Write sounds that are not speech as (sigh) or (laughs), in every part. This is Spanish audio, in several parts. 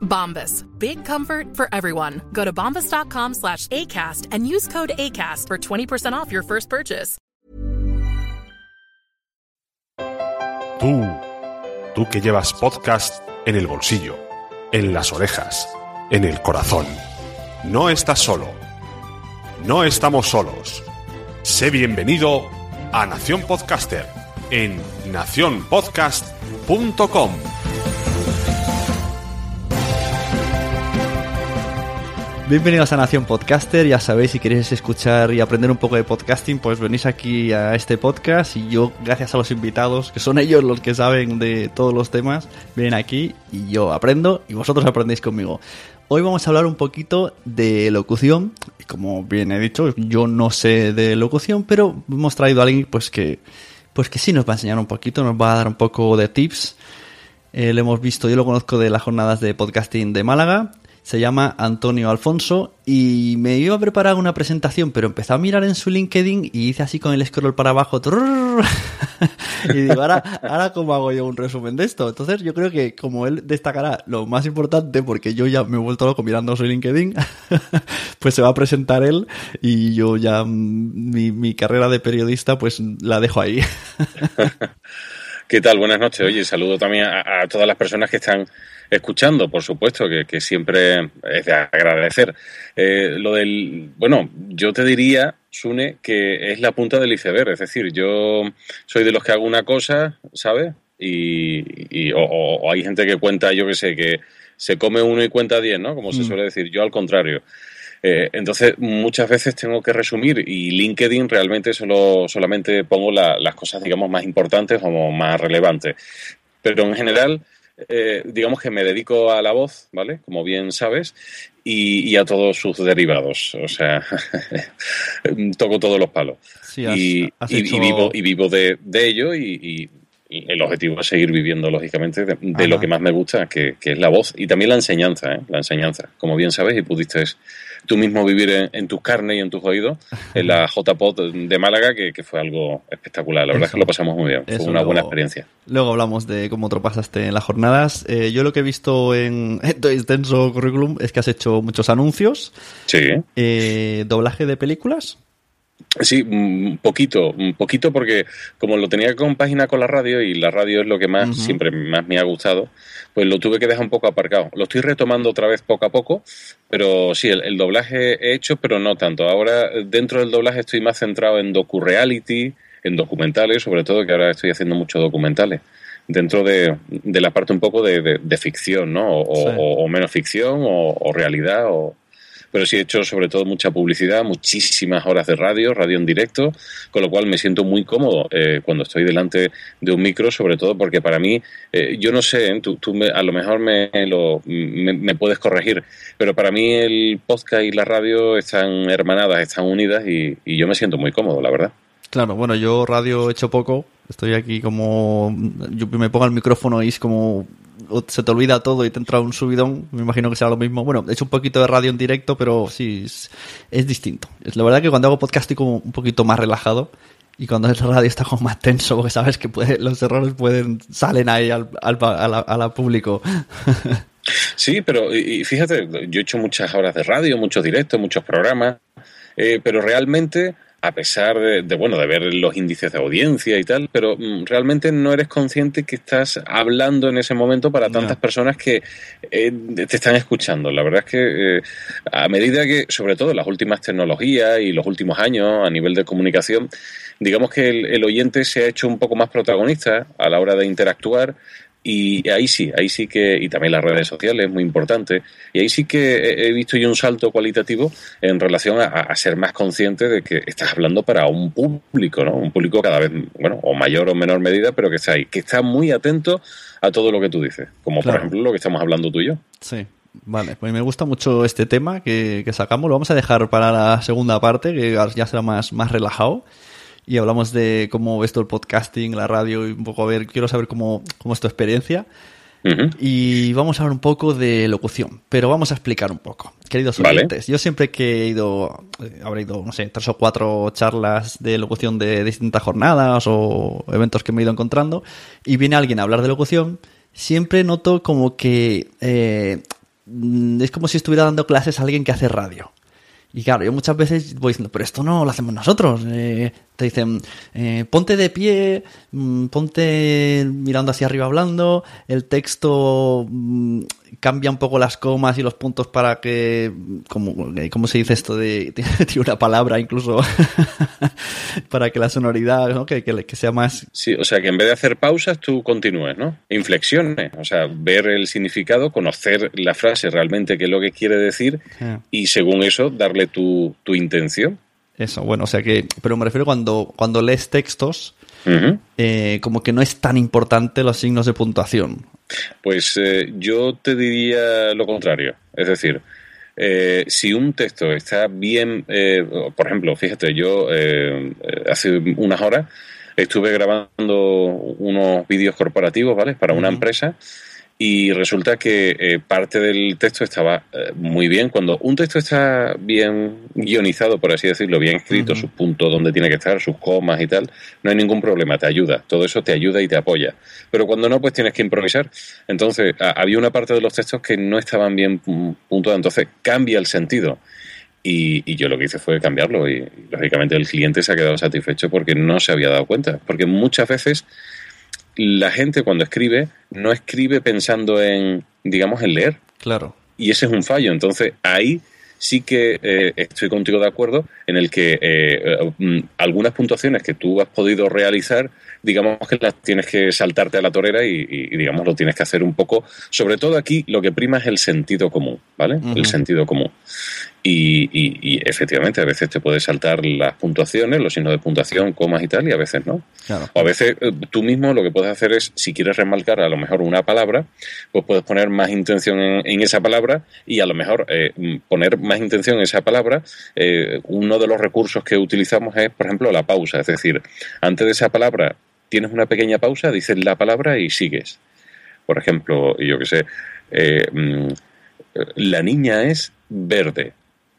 Bombas. Big comfort for everyone. Go to bombas.com slash ACAST and use code ACAST for 20% off your first purchase. Tú, tú que llevas podcast en el bolsillo, en las orejas, en el corazón. No estás solo. No estamos solos. Sé bienvenido a Nación Podcaster en nacionpodcast.com. Bienvenidos a Nación Podcaster, ya sabéis, si queréis escuchar y aprender un poco de podcasting, pues venís aquí a este podcast y yo, gracias a los invitados, que son ellos los que saben de todos los temas, vienen aquí y yo aprendo y vosotros aprendéis conmigo. Hoy vamos a hablar un poquito de locución, y como bien he dicho, yo no sé de locución, pero hemos traído a alguien pues que, pues que sí nos va a enseñar un poquito, nos va a dar un poco de tips. Eh, lo hemos visto, yo lo conozco de las jornadas de podcasting de Málaga. Se llama Antonio Alfonso y me iba a preparar una presentación, pero empezó a mirar en su LinkedIn y hice así con el scroll para abajo. (laughs) y digo, ahora, ahora cómo hago yo un resumen de esto. Entonces yo creo que como él destacará lo más importante, porque yo ya me he vuelto loco mirando su LinkedIn, (laughs) pues se va a presentar él y yo ya mm, mi, mi carrera de periodista pues la dejo ahí. (laughs) ¿Qué tal? Buenas noches. Oye, saludo también a todas las personas que están escuchando, por supuesto, que, que siempre es de agradecer. Eh, lo del, bueno, yo te diría, Sune, que es la punta del iceberg. Es decir, yo soy de los que hago una cosa, ¿sabes? Y, y- o, hay gente que cuenta, yo qué sé, que se come uno y cuenta diez, ¿no? Como se suele decir. Yo al contrario. Eh, entonces, muchas veces tengo que resumir y LinkedIn realmente solo, solamente pongo la- las cosas, digamos, más importantes o más relevantes. Pero en general, eh, digamos que me dedico a la voz, ¿vale? Como bien sabes, y, y a todos sus derivados. O sea, (laughs) toco todos los palos. Sí, has- y, has y- vivo, y vivo de, de ello y el objetivo es seguir viviendo, lógicamente, de, de lo que más me gusta, que, que es la voz y también la enseñanza, ¿eh? La enseñanza. Como bien sabes, y pudiste tú mismo vivir en, en tus carnes y en tus oídos, en la (laughs) JPod de Málaga, que, que fue algo espectacular. La verdad es que lo pasamos muy bien. Fue Eso, una buena experiencia. Luego hablamos de cómo te lo pasaste en las jornadas. Eh, yo lo que he visto en, (laughs) en tu extenso currículum es que has hecho muchos anuncios, Sí. eh, doblaje de películas. Sí, un poquito, un poquito porque como lo tenía con página con la radio y la radio es lo que más siempre más me ha gustado, pues lo tuve que dejar un poco aparcado. Lo estoy retomando otra vez poco a poco, pero sí, el, el doblaje he hecho, pero no tanto. Ahora dentro del doblaje estoy más centrado en docu-reality, en documentales, sobre todo que ahora estoy haciendo muchos documentales. Dentro de, de la parte un poco de, de- de ficción, ¿no? O, Sí. o- o menos ficción, o, o realidad, o, pero sí he hecho sobre todo mucha publicidad, muchísimas horas de radio, radio en directo, con lo cual me siento muy cómodo eh, cuando estoy delante de un micro, sobre todo porque para mí, eh, yo no sé, ¿eh? tú, me- a lo mejor me, lo, me, puedes corregir, pero para mí el podcast y la radio están hermanadas, están unidas y, y yo me siento muy cómodo, la verdad. Claro, bueno, yo radio he hecho poco. Estoy aquí como. Yo me pongo el micrófono y es como. Se te olvida todo y te entra un subidón. Me imagino que será lo mismo. Bueno, he hecho un poquito de radio en directo, pero sí, es, distinto. Es la verdad que cuando hago podcast estoy como un poquito más relajado. Y cuando es radio está como más tenso, porque sabes que puede, los errores pueden salen ahí al, al, público. (laughs) Sí, pero y fíjate, yo he hecho muchas horas de radio, muchos directos, muchos programas, eh, pero realmente a pesar de, bueno, de ver los índices de audiencia y tal, pero mm, realmente no eres consciente que estás hablando en ese momento para tantas personas que eh, te están escuchando. La verdad es que eh, a medida que, sobre todo las últimas tecnologías y los últimos años a nivel de comunicación, digamos que el oyente se ha hecho un poco más protagonista a la hora de interactuar y ahí sí, ahí sí que, y también las redes sociales, es muy importante, y ahí sí que he visto yo un salto cualitativo en relación a, ser más consciente de que estás hablando para un público, ¿no? Un público cada vez, bueno, o mayor o menor medida, pero que está ahí, que está muy atento a todo lo que tú dices, como por ejemplo lo que estamos hablando tú y yo. Sí. Vale, pues me gusta mucho este tema que, que sacamos. Lo vamos a dejar para la segunda parte, que ya será más, más relajado y hablamos de cómo ves todo el podcasting, la radio y un poco a ver, quiero saber cómo, cómo es tu experiencia. Y vamos a hablar un poco de locución, pero vamos a explicar un poco. Queridos oyentes, yo siempre que he ido, eh, habré ido, no sé, tres o cuatro charlas de locución de distintas jornadas o eventos que me he ido encontrando, y viene alguien a hablar de locución, siempre noto como que eh, es como si estuviera dando clases a alguien que hace radio. Y claro, yo muchas veces voy diciendo, pero esto no lo hacemos nosotros. Eh, te dicen, eh, ponte de pie, mm, ponte mirando hacia arriba hablando, el texto mm, cambia un poco las comas y los puntos para que, como, eh, ¿cómo se dice esto de, de (laughs) una palabra incluso, (laughs) para que la sonoridad, ¿no? que, que, sea más... Sí, o sea, que en vez de hacer pausas, tú continúes, ¿no? Inflexiones, o sea, ver el significado, conocer la frase realmente, qué es lo que quiere decir, ah. y según eso, darle tu, tu intención. Eso, bueno, o sea que, pero me refiero cuando, cuando lees textos, eh, como que no es tan importante los signos de puntuación. Pues eh, yo te diría lo contrario. Es decir, eh, si un texto está bien, por ejemplo, fíjate, yo hace unas horas estuve grabando unos vídeos corporativos, ¿vale? Para una empresa y resulta que eh, parte del texto estaba eh, muy bien. Cuando un texto está bien guionizado, por así decirlo, bien escrito, sus puntos donde tiene que estar, sus comas y tal, no hay ningún problema, te ayuda. Todo eso te ayuda y te apoya. Pero cuando no, pues tienes que improvisar. Entonces, había una parte de los textos que no estaban bien puntuados, entonces cambia el sentido. Y, y, yo lo que hice fue cambiarlo y, lógicamente el cliente se ha quedado satisfecho porque no se había dado cuenta. Porque muchas veces la gente cuando escribe no escribe pensando en, digamos, en leer. Claro. Y ese es un fallo. Entonces ahí sí que eh, estoy contigo de acuerdo en el que eh, mm, algunas puntuaciones que tú has podido realizar, digamos que las tienes que saltarte a la torera y, digamos lo tienes que hacer un poco. Sobre todo aquí lo que prima es el sentido común, ¿vale? El sentido común. Y, efectivamente, a veces te puedes saltar las puntuaciones, los signos de puntuación, comas y tal, y a veces no. O a veces eh, tú mismo lo que puedes hacer es, si quieres remarcar a lo mejor una palabra, pues puedes poner más intención en, esa palabra y a lo mejor eh, poner más intención en esa palabra. Eh, uno de los recursos que utilizamos es, por ejemplo, la pausa. Es decir, antes de esa palabra tienes una pequeña pausa, dices la palabra y sigues. Por ejemplo, yo qué sé, mm, la niña es verde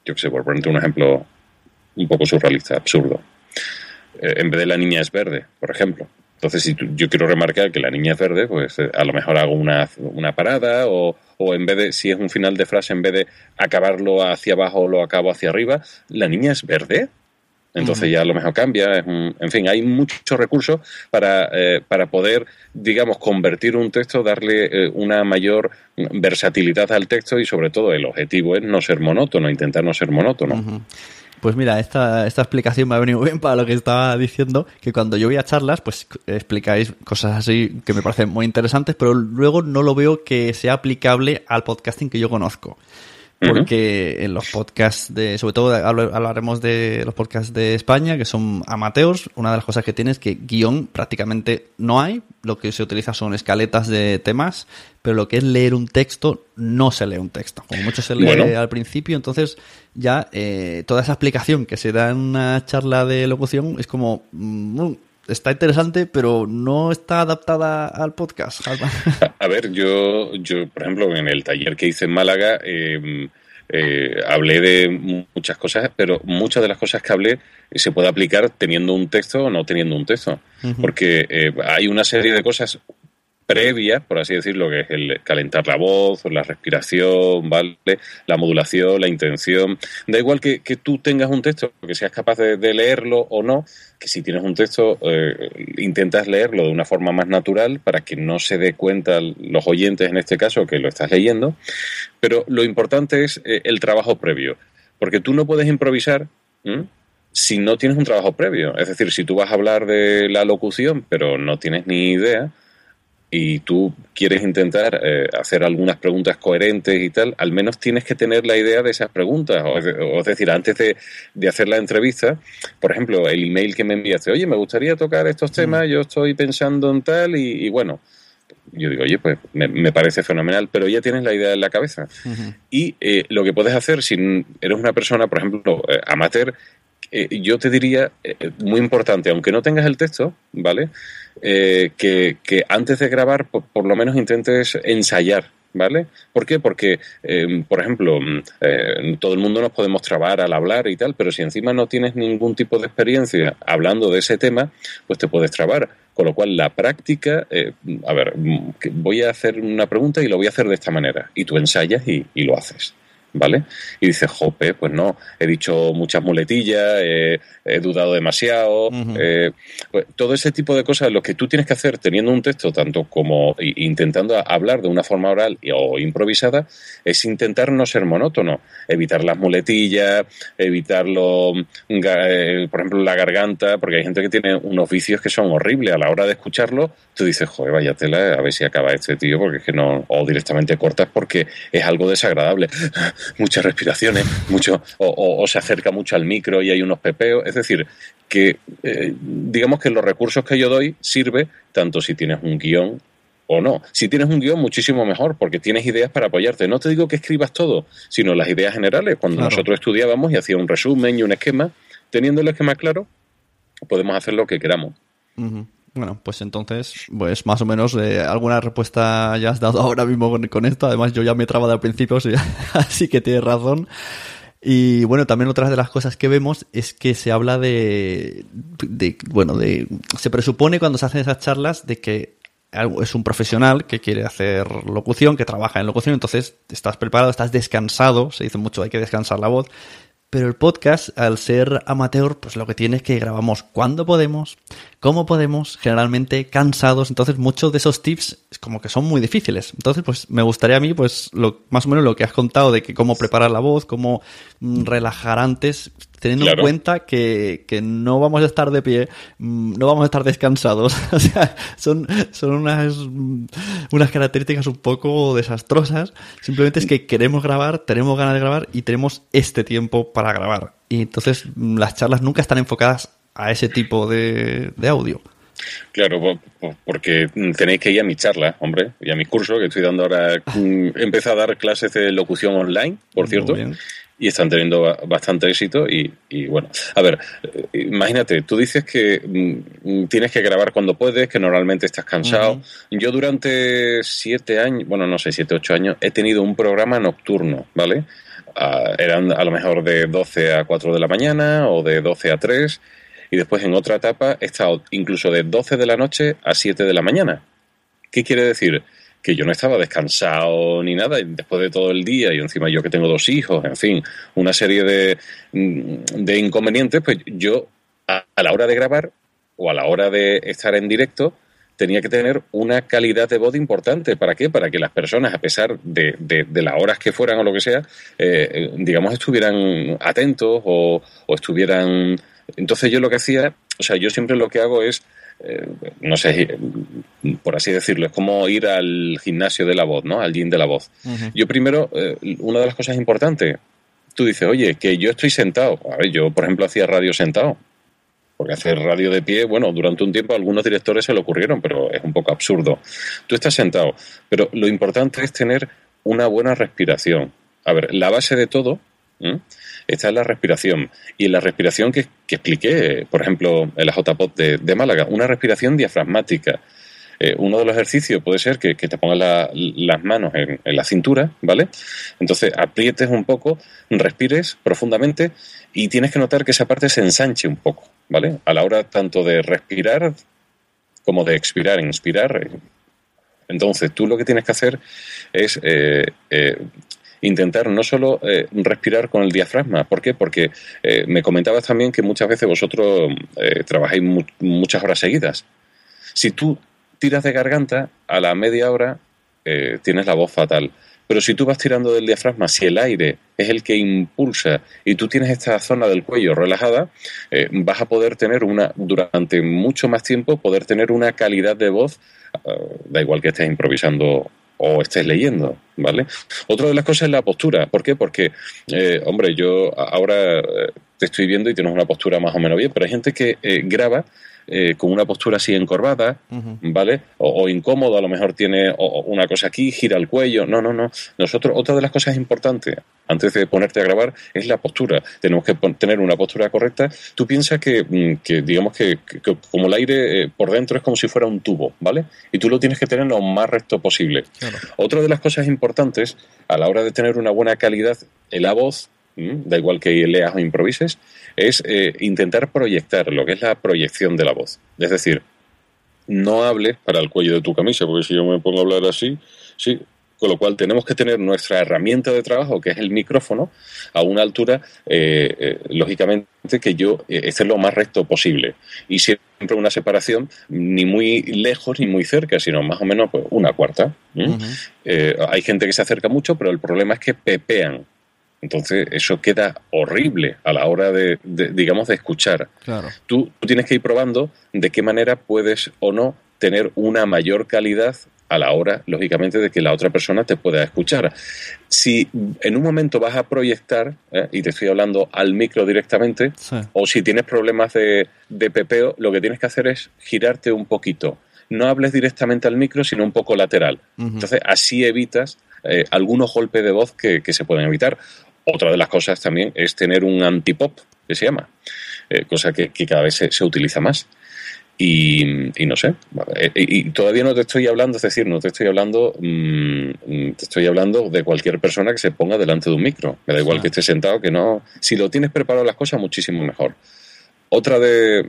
yo que sé, por ponerte un ejemplo un poco surrealista, absurdo. Eh, en vez de la niña es verde, por ejemplo. Entonces, si yo quiero remarcar que la niña es verde, pues eh, a lo mejor hago una, una parada o, o, en vez de, si es un final de frase, en vez de acabarlo hacia abajo, lo acabo hacia arriba, la niña es verde. Entonces ya a lo mejor cambia. en fin, hay muchos recursos para, eh, para poder, digamos, convertir un texto, darle eh, una mayor versatilidad al texto y sobre todo el objetivo es no ser monótono, intentar no ser monótono. Pues mira, esta, esta explicación me ha venido bien para lo que estaba diciendo, que cuando yo voy a charlas, pues explicáis cosas así que me parecen muy interesantes, pero luego no lo veo que sea aplicable al podcasting que yo conozco porque en los podcasts de, sobre todo hablaremos de los podcasts de España, que son amateurs, una de las cosas que tiene es que guion prácticamente no hay, lo que se utiliza son escaletas de temas, pero lo que es leer un texto, no se lee un texto, como mucho se lee al principio, entonces ya eh, toda esa explicación que se da en una charla de locución es como... Mm, está interesante, pero no está adaptada al podcast. (laughs) A, ver, yo, yo, por ejemplo, en el taller que hice en Málaga, em, eh, hablé de muchas cosas, pero muchas de las cosas que hablé se puede aplicar teniendo un texto o no teniendo un texto. Porque eh, hay una serie de cosas previa, por así decirlo, que es el calentar la voz, la respiración, ¿vale? La modulación, la intención. Da igual que, tú tengas un texto, que seas capaz de, leerlo o no, que si tienes un texto, eh, intentas leerlo de una forma más natural para que no se dé cuenta los oyentes, en este caso, que lo estás leyendo. Pero lo importante es eh, el trabajo previo, porque tú no puedes improvisar si no tienes un trabajo previo. Es decir, si tú vas a hablar de la locución, pero no tienes ni idea, y tú quieres intentar eh, hacer algunas preguntas coherentes y tal, al menos tienes que tener la idea de esas preguntas. O, es decir, antes de, de, hacer la entrevista, por ejemplo, el email que me enviaste, oye, me gustaría tocar estos temas, yo estoy pensando en tal y, bueno, yo digo, oye, pues me, parece fenomenal, pero ya tienes la idea en la cabeza. Y eh, lo que puedes hacer, si eres una persona, por ejemplo, eh, amateur, yo te diría, muy importante, aunque no tengas el texto, ¿vale? Eh, que, antes de grabar por, lo menos intentes ensayar. ¿Vale? ¿Por qué? Porque, eh, por ejemplo, mm, eh, todo el mundo nos podemos trabar al hablar y tal, pero si encima no tienes ningún tipo de experiencia hablando de ese tema, pues te puedes trabar. Con lo cual, la práctica, a ver, mm, voy a hacer una pregunta y lo voy a hacer de esta manera. Y tú ensayas y lo haces. ¿Vale? Y dices, jope, pues no, he dicho muchas muletillas, he, dudado demasiado. Eh, pues todo ese tipo de cosas, lo que tú tienes que hacer teniendo un texto, tanto como intentando hablar de una forma oral o improvisada, es intentar no ser monótono, evitar las muletillas, evitarlo, eh, por ejemplo, la garganta, porque hay gente que tiene unos vicios que son horribles. A la hora de escucharlo, tú dices, joder, vaya tela, a ver si acaba este tío, porque es que no, o directamente cortas porque es algo desagradable muchas respiraciones, mucho, o, se acerca mucho al micro y hay unos pepeos. Es decir, que eh, digamos que los recursos que yo doy sirve tanto si tienes un guion o no. Si tienes un guion, muchísimo mejor, porque tienes ideas para apoyarte. No te digo que escribas todo, sino las ideas generales. Cuando nosotros estudiábamos y hacía un resumen y un esquema, teniendo el esquema claro, podemos hacer lo que queramos. Bueno, pues entonces, pues más o menos eh, alguna respuesta ya has dado (laughs) ahora mismo con, esto. Además, yo ya me he trabado al principio, (laughs) así que tienes razón. Y bueno, también otra de las cosas que vemos es que se habla de, de, bueno, de, se presupone cuando se hacen esas charlas de que es un profesional que quiere hacer locución, que trabaja en locución, entonces estás preparado, estás descansado, se dice mucho, hay que descansar la voz, pero el podcast, al ser amateur, pues lo que tiene es que grabamos cuando podemos, cómo podemos, generalmente cansados. Entonces, muchos de esos tips como que son muy difíciles. Entonces, pues me gustaría a mí, pues, lo, más o menos lo que has contado de que cómo preparar la voz, cómo mm, relajar antes, teniendo en cuenta que, que, no vamos a estar de pie, mm, no vamos a estar descansados. (laughs) o sea, son, son unas, mm, unas características un poco desastrosas. Simplemente es que queremos grabar, tenemos ganas de grabar y tenemos este tiempo para grabar. Y entonces las charlas nunca están enfocadas a ese tipo de, audio. Claro, porque tenéis que ir a mi charla, hombre, y a mi curso, que estoy dando ahora. Empecé a dar clases de locución online, por cierto, y están teniendo bastante éxito. Y, bueno, a ver, imagínate, tú dices que mm, tienes que grabar cuando puedes, que normalmente estás cansado. Yo durante siete años, bueno, no sé, siete, ocho años, he tenido un programa nocturno, ¿vale? Ah, eran a lo mejor de 12 a 4 de la mañana o de 12 a 3 y después en otra etapa he estado incluso de 12 de la noche a 7 de la mañana. ¿Qué quiere decir? Que yo no estaba descansado ni nada después de todo el día y encima yo que tengo dos hijos, en fin, una serie de, mm, de inconvenientes, pues yo a, la hora de grabar o a la hora de estar en directo, tenía que tener una calidad de voz importante. ¿Para qué? Para que las personas, a pesar de, de, las horas que fueran o lo que sea, eh, digamos, estuvieran atentos o, estuvieran entonces yo lo que hacía, o sea, yo siempre lo que hago es, eh, no sé, por así decirlo, es como ir al gimnasio de la voz, ¿no? Al gym de la voz. Yo primero, eh, una de las cosas importantes, tú dices, oye, que yo estoy sentado. A ver, yo, por ejemplo, hacía radio sentado. Porque hacer radio de pie, bueno, durante un tiempo algunos directores se lo ocurrieron, pero es un poco absurdo. Tú estás sentado, pero lo importante es tener una buena respiración. A ver, la base de todo Está en la respiración. Y la respiración que, expliqué, por ejemplo, en la JPOT de, Málaga, una respiración diafragmática. Eh, uno de los ejercicios puede ser que, te pongas las manos en, la cintura, ¿vale? Entonces aprietes un poco, respires profundamente y tienes que notar que esa parte se ensanche un poco, ¿vale? A la hora tanto de respirar como de expirar, inspirar, Entonces, tú lo que tienes que hacer es eh, eh, intentar no solo eh, respirar con el diafragma. ¿Por qué? Porque eh, me comentabas también que muchas veces vosotros eh, trabajáis mu- muchas horas seguidas. Si tú tiras de garganta, a la media hora eh, tienes la voz fatal. Pero si tú vas tirando del diafragma, si el aire es el que impulsa y tú tienes esta zona del cuello relajada, vas a poder tener una, durante mucho más tiempo, poder tener una calidad de voz, eh, da igual que estés improvisando o estés leyendo, ¿vale? Otra de las cosas es la postura. ¿Por qué? Porque, eh, hombre, yo ahora eh, te estoy viendo y tienes una postura más o menos bien, pero hay gente que eh, graba eh, con una postura así encorvada, ¿vale? O, o incómodo, a lo mejor tiene o- una cosa aquí, gira el cuello. No, no, no. Nosotros, otra de las cosas importantes antes de ponerte a grabar es la postura. Tenemos que tener una postura correcta. Tú piensas que, mm, que digamos que, como el aire eh, por dentro es como si fuera un tubo, ¿vale? Y tú lo tienes que tener lo más recto posible. Otra de las cosas importantes a la hora de tener una buena calidad en la voz. Da igual que leas o improvises, es eh, intentar proyectar lo que es la proyección de la voz. Es decir, no hables para el cuello de tu camisa, porque si yo me pongo a hablar así, sí. Con lo cual tenemos que tener nuestra herramienta de trabajo, que es el micrófono, a una altura, eh, eh, lógicamente, que yo esté lo más recto posible. Y siempre una separación, ni muy lejos ni muy cerca, sino más o menos pues, una cuarta. hay gente que se acerca mucho, pero el problema es que pepean. Entonces, eso queda horrible a la hora de, de, digamos, de escuchar. Claro. Tú, tú tienes que ir probando de qué manera puedes o no tener una mayor calidad a la hora, lógicamente, de que la otra persona te pueda escuchar. Si en un momento vas a proyectar, ¿eh? y te estoy hablando al micro directamente, Sí. o si tienes problemas de, de pepeo, lo que tienes que hacer es girarte un poquito. No hables directamente al micro, sino un poco lateral. Entonces, así evitas eh, algunos golpes de voz que, que se pueden evitar. Otra de las cosas también es tener un antipop, que se llama, eh, cosa que, que cada vez se, se utiliza más. Y, y no sé, eh, y, y todavía no te estoy hablando, es decir, no te estoy hablando, mm, mm, te estoy hablando de cualquier persona que se ponga delante de un micro. Me da igual que esté sentado, que no. Si lo tienes preparado las cosas, muchísimo mejor. Otra de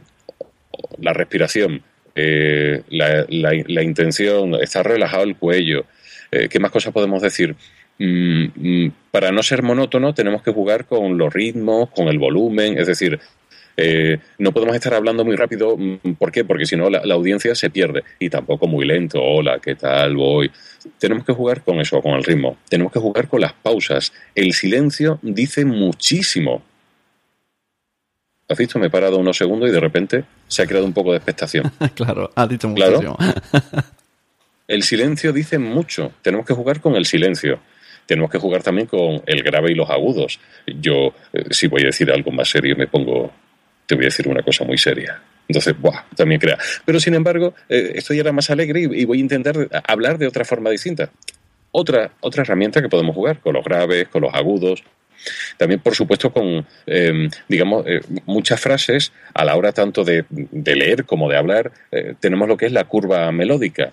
la respiración, eh, la, la- la intención, estar relajado el cuello. Eh, ¿Qué más cosas podemos decir? Mm, mm, para no ser monótono, tenemos que jugar con los ritmos, con el volumen, es decir, eh, no podemos estar hablando muy rápido. mm, ¿Por qué? Porque si no, la, la audiencia se pierde. Y tampoco muy lento. Hola, ¿qué tal? Voy. Tenemos que jugar con eso, con el ritmo. Tenemos que jugar con las pausas. El silencio dice muchísimo. ¿Has visto? Me he parado unos segundos y de repente se ha creado un poco de expectación. (laughs) claro, has dicho Claro. muchísimo. (laughs) El silencio dice mucho. Tenemos que jugar con el silencio. Tenemos que jugar también con el grave y los agudos. Yo, eh, si voy a decir algo más serio, me pongo. Te voy a decir una cosa muy seria. Entonces, ¡buah! También crea. Pero sin embargo, eh, estoy ahora más alegre y, y voy a intentar hablar de otra forma distinta. Otra, otra herramienta que podemos jugar con los graves, con los agudos. También, por supuesto, con, eh, digamos, eh, muchas frases a la hora tanto de, leer como de hablar, eh, tenemos lo que es la curva melódica.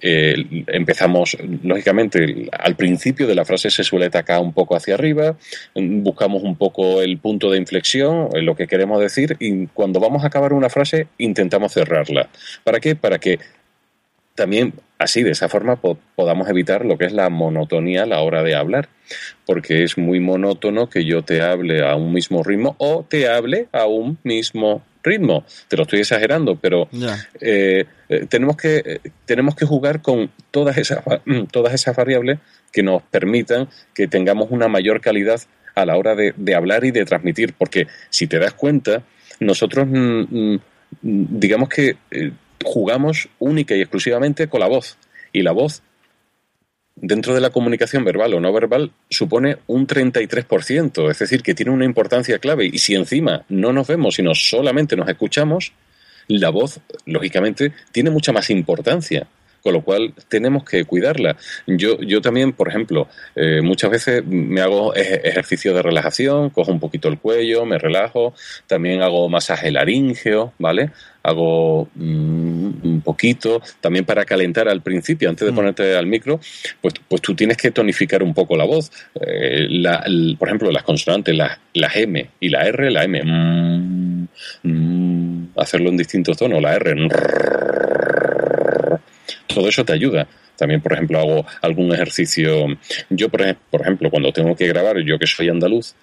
Eh, empezamos, lógicamente, al principio de la frase se suele atacar un poco hacia arriba, buscamos un poco el punto de inflexión, lo que queremos decir, y cuando vamos a acabar una frase intentamos cerrarla. ¿Para qué? Para que también así, de esa forma, po- podamos evitar lo que es la monotonía a la hora de hablar, porque es muy monótono que yo te hable a un mismo ritmo o te hable a un mismo ritmo. Te lo estoy exagerando, pero eh, eh, tenemos, que, eh, tenemos que jugar con todas esas, va- todas esas variables que nos permitan que tengamos una mayor calidad a la hora de, de hablar y de transmitir, porque si te das cuenta, nosotros mm, mm, digamos que jugamos única y exclusivamente con la voz, y la voz dentro de la comunicación verbal o no verbal supone un 33%, es decir, que tiene una importancia clave. Y si encima no nos vemos, sino solamente nos escuchamos, la voz, lógicamente, tiene mucha más importancia. Con lo cual tenemos que cuidarla. Yo, yo también, por ejemplo, eh, muchas veces me hago ej- ejercicio de relajación, cojo un poquito el cuello, me relajo, también hago masaje laríngeo, ¿vale? Hago mm, un poquito, también para calentar al principio, antes de ponerte al micro, pues, pues tú tienes que tonificar un poco la voz. Eh, la- el- por ejemplo, las consonantes, las, las M y la R, la M, mm, mm, hacerlo en distintos tonos, la R, todo eso te ayuda. También, por ejemplo, hago algún ejercicio. Yo, por, ejemplo, cuando tengo que grabar, yo que soy andaluz,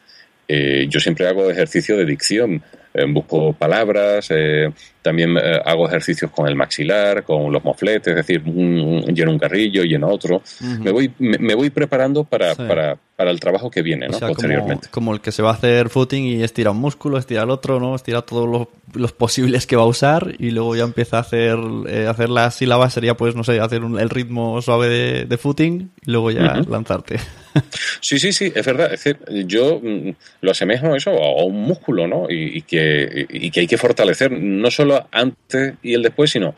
eh, yo siempre hago ejercicio de dicción. Eh, busco palabras, eh, también hago ejercicios con el maxilar, con los mofletes, es decir, lleno un carrillo, lleno otro. me, voy, me, voy preparando para, para, para, el trabajo que viene, ¿no? Posteriormente. Como, el que se va a hacer footing y estira un músculo, estira el otro, ¿no? Estira todos los, los posibles que va a usar y luego ya empieza a hacer, hacer las sílabas, sería pues, no sé, hacer el ritmo suave de, de footing y luego ya lanzarte. Sí, sí, sí, es verdad. Es decir, yo mm, lo asemejo a eso, a un músculo, ¿no? Y, que, y que hay que fortalecer no solo antes y el después, sino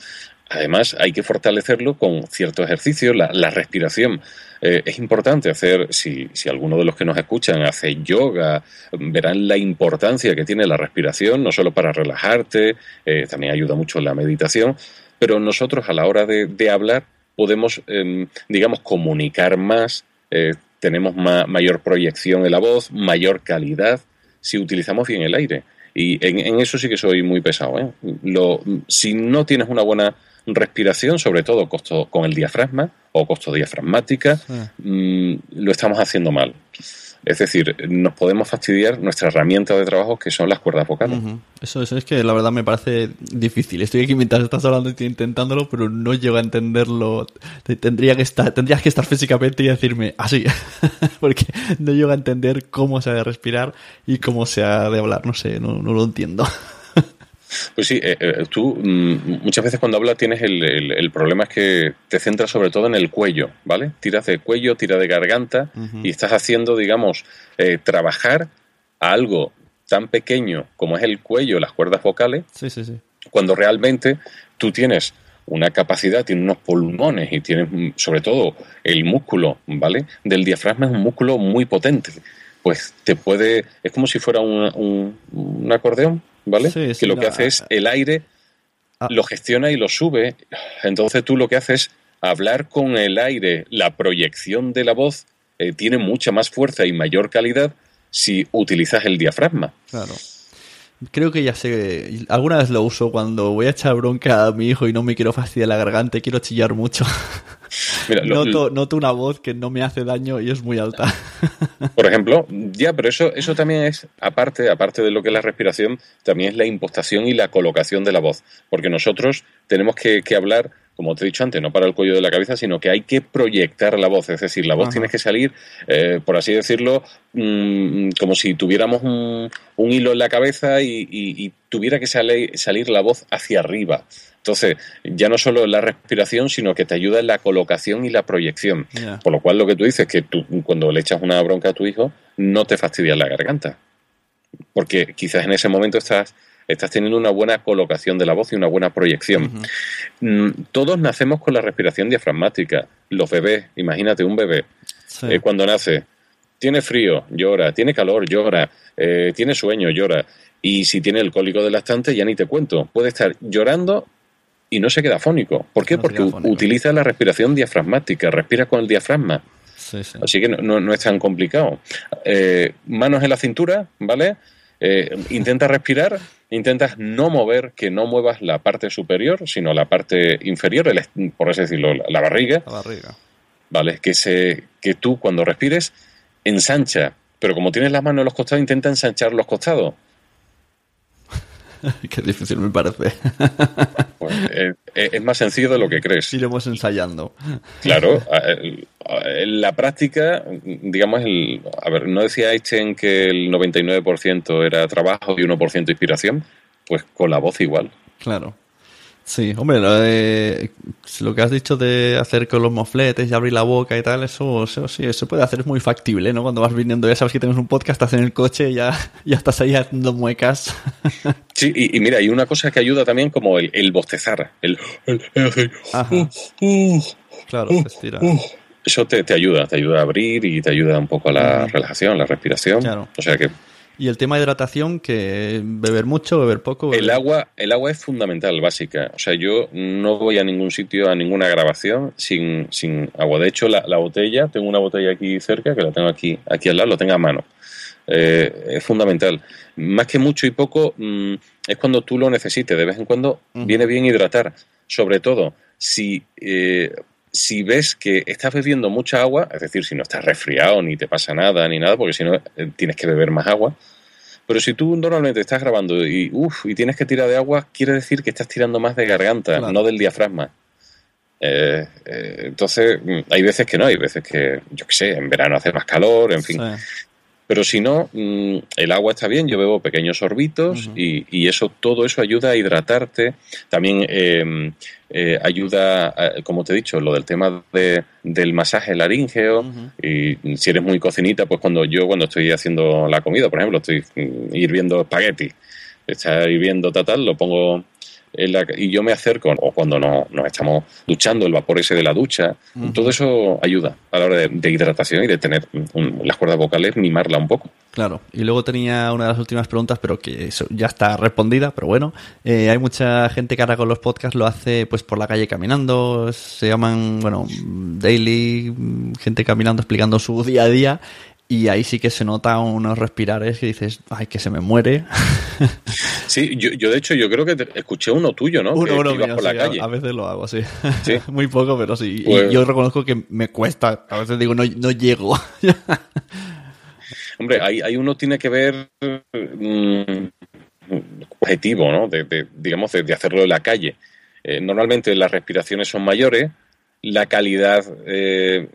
además hay que fortalecerlo con ciertos ejercicios, la, respiración. Eh, es importante hacer, si, si alguno de los que nos escuchan hace yoga, verán la importancia que tiene la respiración, no solo para relajarte, eh, también ayuda mucho la meditación, pero nosotros a la hora de, hablar podemos, em, digamos, comunicar más, eh, tenemos mayor proyección en la voz, mayor calidad si utilizamos bien el aire. Y en, eso sí que soy muy pesado. ¿eh? Lo, si no tienes una buena respiración, sobre todo costo, con el diafragma o costo diafragmática, mm, lo estamos haciendo mal. Es decir, nos podemos fastidiar nuestra herramienta de trabajo que son las cuerdas vocales. eso, es que la verdad me parece difícil. Estoy aquí mientras estás hablando y estoy intentándolo, pero no llego a entenderlo. Tendría que estar, tendrías que estar físicamente y decirme así. (laughs) Porque no llego a entender cómo se ha de respirar y cómo se ha de hablar. No sé, no, no lo entiendo. (laughs) Pues sí, eh, eh, tú mm, muchas veces cuando hablas tienes el, el, problema es que te centras sobre todo en el cuello, ¿vale? Tiras de cuello, tiras de garganta y estás haciendo, digamos, eh, trabajar a algo tan pequeño como es el cuello, las cuerdas vocales, sí, sí, sí. cuando realmente tú tienes una capacidad, tienes unos pulmones y tienes mm, sobre todo el músculo, ¿vale? Del diafragma es un músculo muy potente. Pues te puede, es como si fuera un, un acordeón, ¿vale? que lo que hace es el aire ah. lo gestiona y lo sube. Entonces tú lo que haces es hablar con el aire, la proyección de la voz eh, tiene mucha más fuerza y mayor calidad si utilizas el diafragma. Claro. Creo que ya sé. Alguna vez lo uso cuando voy a echar bronca a mi hijo y no me quiero fastidiar la garganta quiero chillar mucho. (laughs) noto, una voz que no me hace daño y es muy alta. (laughs) Por ejemplo, ya, pero eso, eso también es, aparte, aparte de lo que es la respiración, también es la impostación y la colocación de la voz. Porque nosotros tenemos que, que hablar como te he dicho antes, no para el cuello de la cabeza, sino que hay que proyectar la voz. Es decir, la voz tiene que salir, eh, por así decirlo, mm, como si tuviéramos un, hilo en la cabeza y, tuviera que salir la voz hacia arriba. Entonces, ya no solo en la respiración, sino que te ayuda en la colocación y la proyección. Por lo cual, lo que tú dices, que tú cuando le echas una bronca a tu hijo, no te fastidia la garganta. Porque quizás en ese momento estás estás teniendo una buena colocación de la voz y una buena proyección. Mm, todos nacemos con la respiración diafragmática. Los bebés, imagínate un bebé, eh, cuando nace, tiene frío, llora, tiene calor, llora, eh, tiene sueño, llora. Y si tiene el cólico del lactante, ya ni te cuento. Puede estar llorando y no se queda fónico. ¿Por qué? Porque utiliza la respiración diafragmática, respira con el diafragma. Así que no, es tan complicado. Eh, manos en la cintura, ¿vale? Intenta respirar intentas no mover, que no muevas la parte superior, sino la parte inferior, por así decirlo, la barriga. La barriga. ¿Vale? Que, se, que tú cuando respires ensancha, pero como tienes las manos en los costados, intenta ensanchar los costados. (laughs) Qué difícil me parece. Eh, es más sencillo de lo que crees. Iremos ensayando. Claro, en la práctica, digamos, el, a ver, ¿no decía Einstein que el 99% era trabajo y 1% inspiración? Pues con la voz igual. Claro. Sí, hombre, lo, que has dicho de hacer con los mofletes y abrir la boca y tal, eso, sí, eso puede hacer, es muy factible, ¿no? Cuando vas viniendo, ya sabes que tenemos un podcast, estás en el coche y ya, (laughs) ya estás ahí haciendo muecas. (laughs) Sí, y, mira, hay una cosa que ayuda también como el, bostezar, el... claro, estira. Eso te, te, ayuda, te ayuda a abrir y te ayuda un poco a la relajación, la respiración. Claro. O sea que y el tema de hidratación, que beber mucho, beber poco. El agua, el agua es fundamental, básica. O sea, yo no voy a ningún sitio, a ninguna grabación sin, sin agua. De hecho, la, botella, tengo una botella aquí cerca, que la tengo aquí, aquí al lado, lo tengo a mano. Eh, es fundamental. Más que mucho y poco, mm, es cuando tú lo necesites. De vez en cuando viene bien hidratar. Sobre todo, si, eh, si ves que estás bebiendo mucha agua, es decir, si no estás resfriado ni te pasa nada ni nada, porque si no eh, tienes que beber más agua, pero si tú normalmente estás grabando y, uf, y tienes que tirar de agua, quiere decir que estás tirando más de garganta, no del diafragma. Eh, eh, entonces, mm, hay veces que no, hay veces que, yo qué sé, en verano hace más calor, en fin. Pero si no, mm, el agua está bien, yo bebo pequeños sorbitos y, eso, todo eso ayuda a hidratarte. También em, eh, ayuda, como te he dicho, lo del tema de, del masaje laríngeo. Y si eres muy cocinita, pues cuando yo, cuando estoy haciendo la comida, por ejemplo, estoy mm, hirviendo espagueti, está hirviendo tal, lo pongo y yo me acerco, o cuando no, nos estamos duchando, el vapor ese de la ducha, todo eso ayuda a la hora de, hidratación y de tener las cuerdas vocales, mimarla un poco. Claro, y luego tenía una de las últimas preguntas, pero que eso ya está respondida, pero bueno, eh, hay mucha gente que ahora con los podcasts lo hace pues por la calle caminando, se llaman, bueno, daily, gente caminando explicando su (laughs) día a día, y ahí sí que se nota unos respirares que dices, ay, que se me muere. (laughs) Sí, yo, yo de hecho yo creo que escuché uno tuyo, ¿no? Uno, uno por la calle. A, veces lo hago, sí. (laughs) Muy poco, pero sí. y pues yo reconozco que me cuesta. A veces digo, no, no llego. (laughs) Hombre, ahí, ahí, uno tiene que ver un objetivo, ¿no? De, digamos, de, hacerlo en la calle. Eh, normalmente las respiraciones son mayores, la calidad eh,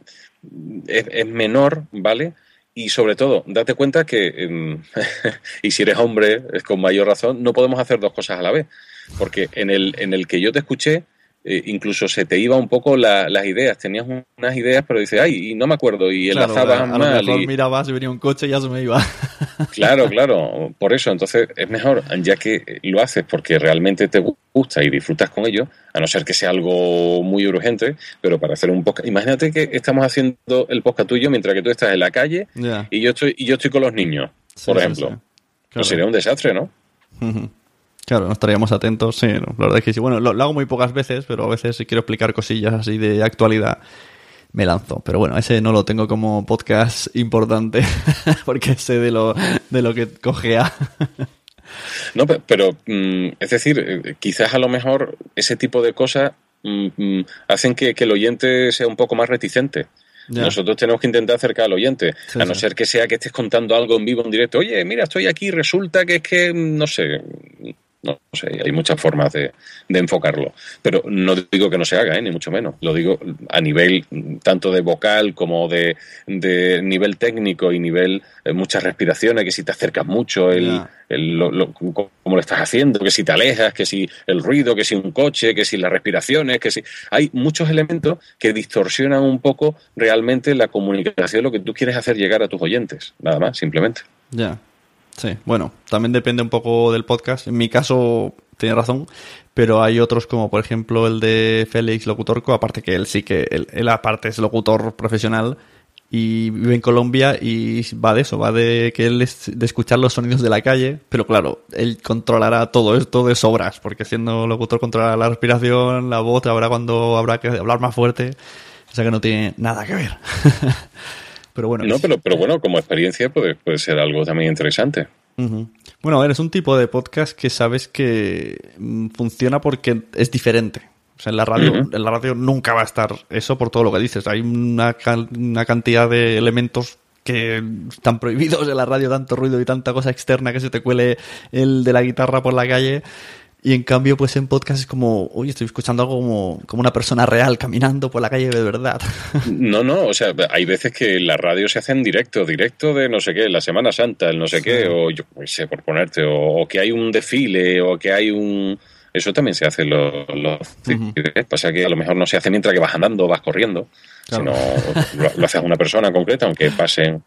es, es menor, ¿vale? Y sobre todo, date cuenta que, em, (laughs) y si eres hombre, con mayor razón, no podemos hacer dos cosas a la vez. Porque en el, en el que yo te escuché, eh, incluso se te iba un poco las ideas. Tenías unas ideas, pero dices, ay, y no me acuerdo, y enlazabas a, mal. Lo mejor mirabas y venía un coche y ya se me iba. (laughs) Claro, claro, por eso. Entonces es mejor, ya que lo haces porque realmente te gusta y disfrutas con ello, a no ser que sea algo muy urgente, pero para hacer un podcast. Imagínate que estamos haciendo el podcast tuyo mientras que tú estás en la calle y yo estoy y yo estoy con los niños, por ejemplo. Pues sería un desastre, ¿no? Claro, no estaríamos atentos, sí, la verdad es que sí. Bueno, lo, hago muy pocas veces, pero a veces si quiero explicar cosillas así de actualidad, me lanzo. Pero bueno, ese no lo tengo como podcast importante, (laughs) porque sé de lo, de lo que cogea. no, pero, mm, es decir, eh, quizás a lo mejor ese tipo de cosas mm, mm, hacen que, el oyente sea un poco más reticente. Nosotros tenemos que intentar acercar al oyente, a no ser que sea que estés contando algo en vivo, en directo. Oye, mira, estoy aquí, resulta que es que, no sé, no, sé, hay muchas formas de, enfocarlo. Pero no digo que no se haga, ¿eh? ni mucho menos. Lo digo a nivel tanto de vocal como de, nivel técnico y nivel eh, muchas respiraciones, que si te acercas mucho, el, lo, cómo lo estás haciendo, que si te alejas, que si el ruido, que si un coche, que si las respiraciones, que si... Hay muchos elementos que distorsionan un poco realmente la comunicación, lo que tú quieres hacer llegar a tus oyentes. Nada más, simplemente. Ya. Sí, bueno, también depende un poco del podcast. En mi caso, tiene razón, pero hay otros como por ejemplo el de Félix Locutorco, aparte que él sí que, él, aparte es locutor profesional y vive en Colombia y va de eso, va de que él es de escuchar los sonidos de la calle, pero claro, él controlará todo esto de sobras, porque siendo locutor controlará la respiración, la voz, habrá cuando habrá que hablar más fuerte, o sea que no tiene nada que ver. (laughs) Pero bueno. No, pero, pero bueno, como experiencia puede, puede ser algo también interesante. Bueno, a ver, es un tipo de podcast que sabes que mm, funciona porque es diferente. O sea, en la radio, en la radio nunca va a estar eso por todo lo que dices. Hay una, una cantidad de elementos que están prohibidos en la radio, tanto ruido y tanta cosa externa que se te cuele el de la guitarra por la calle y en cambio, pues en podcast es como, oye, estoy escuchando algo como, como una persona real caminando por la calle de verdad. (laughs) No, no, o sea, hay veces que la radio se hace en directo, directo de no sé qué, la Semana Santa, el no sé qué, o yo no sé, por ponerte, o, que hay un desfile, o que hay un... Eso también se hace en los... los Pasa que a lo mejor no se hace mientras que vas andando o vas corriendo, sino (laughs) lo, lo hace una persona concreta, aunque pase,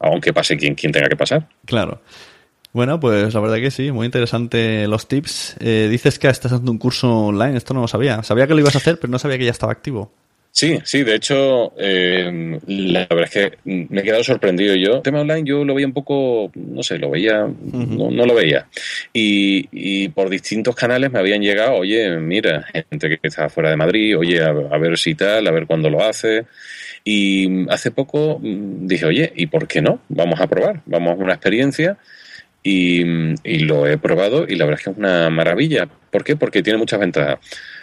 aunque pase quien, quien tenga que pasar. Claro. Bueno, pues la verdad que sí, muy interesante los tips. Eh, dices que estás haciendo un curso online, esto no lo sabía. Sabía que lo ibas a hacer, pero no sabía que ya estaba activo. Sí, sí, de hecho, eh, la verdad es que me he quedado sorprendido yo. El tema online yo lo veía un poco, no sé, lo veía, no, lo veía. Y, por distintos canales me habían llegado, oye, mira, gente que está fuera de Madrid, oye, a, a ver si tal, a ver cuándo lo hace. Y hace poco mm, dije, oye, ¿y por qué no? Vamos a probar, vamos a una experiencia y, lo he probado y la verdad es que es una maravilla. ¿Por qué? Porque tiene muchas ventajas.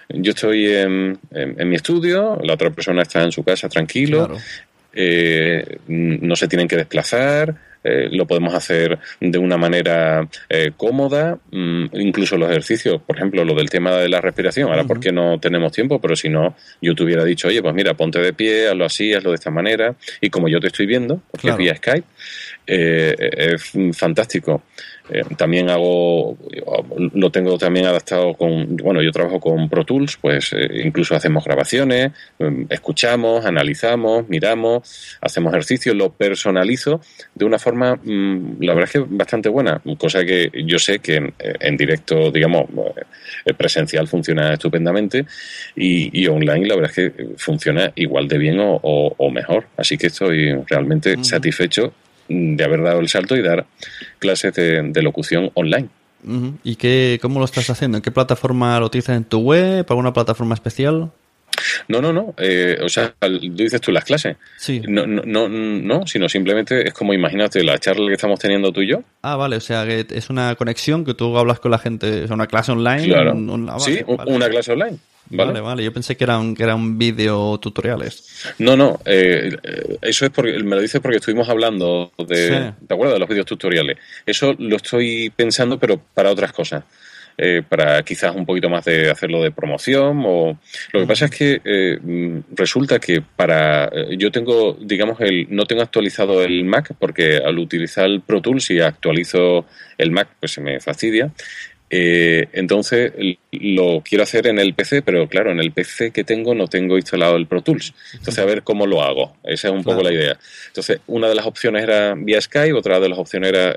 yo estoy en, mi estudio, la otra persona está en su casa tranquilo, eh, no se tienen que desplazar, eh, lo podemos hacer de una manera eh, cómoda, mm, incluso los ejercicios, por ejemplo, lo del tema de la respiración, ahora porque no tenemos tiempo, pero si no, yo te hubiera dicho, oye, pues mira, ponte de pie, hazlo así, hazlo de esta manera, y como yo te estoy viendo, porque es vía Skype, es fantástico. Eh, también hago, lo tengo también adaptado con, bueno, yo trabajo con Pro Tools, pues eh, incluso hacemos grabaciones, mm, escuchamos, analizamos, miramos, hacemos ejercicios, lo personalizo de una forma, mm, la verdad es que bastante buena, cosa que yo sé que en, directo, digamos, eh, presencial funciona estupendamente y, online la verdad es que funciona igual de bien o, mejor. Así que estoy realmente satisfecho de haber dado el salto y dar clases de, locución online. ¿Y qué, cómo lo estás haciendo? ¿En qué plataforma lo utilizas en tu web? ¿Alguna plataforma especial? No, no, no. Eh, o sea, dices tú las clases. Sí. No, no, no, no, sino simplemente es como imagínate la charla que estamos teniendo tú y yo. Ah, vale. O sea, que es una conexión que tú hablas con la gente. Es una clase online. Claro. sí, una clase online. ¿Vale? vale, Yo pensé que eran, que eran vídeo tutoriales. No, no. Eh, eso es porque me lo dices porque estuvimos hablando de, ¿te acuerdas? De los vídeos tutoriales. Eso lo estoy pensando, pero para otras cosas. Eh, para quizás un poquito más de hacerlo de promoción o lo que pasa es que eh, resulta que para yo tengo digamos el no tengo actualizado el Mac porque al utilizar el Pro Tools y actualizo el Mac pues se me fastidia eh, entonces lo quiero hacer en el PC, pero claro, en el PC que tengo no tengo instalado el Pro Tools. Entonces, a ver cómo lo hago. Esa es un poco la idea. Entonces, una de las opciones era vía Skype, otra de las opciones era